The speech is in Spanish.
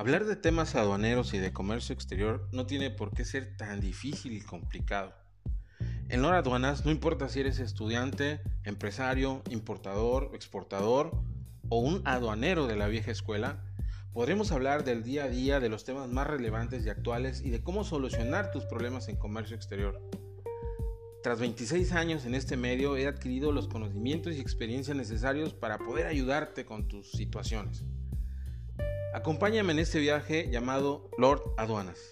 Hablar de temas aduaneros y de comercio exterior no tiene por qué ser tan difícil y complicado. En Lora Aduanas no importa si eres estudiante, empresario, importador, exportador o un aduanero de la vieja escuela, podremos hablar del día a día de los temas más relevantes y actuales y de cómo solucionar tus problemas en comercio exterior. Tras 26 años en este medio he adquirido los conocimientos y experiencias necesarios para poder ayudarte con tus situaciones. Acompáñame en este viaje llamado Lord Aduanas.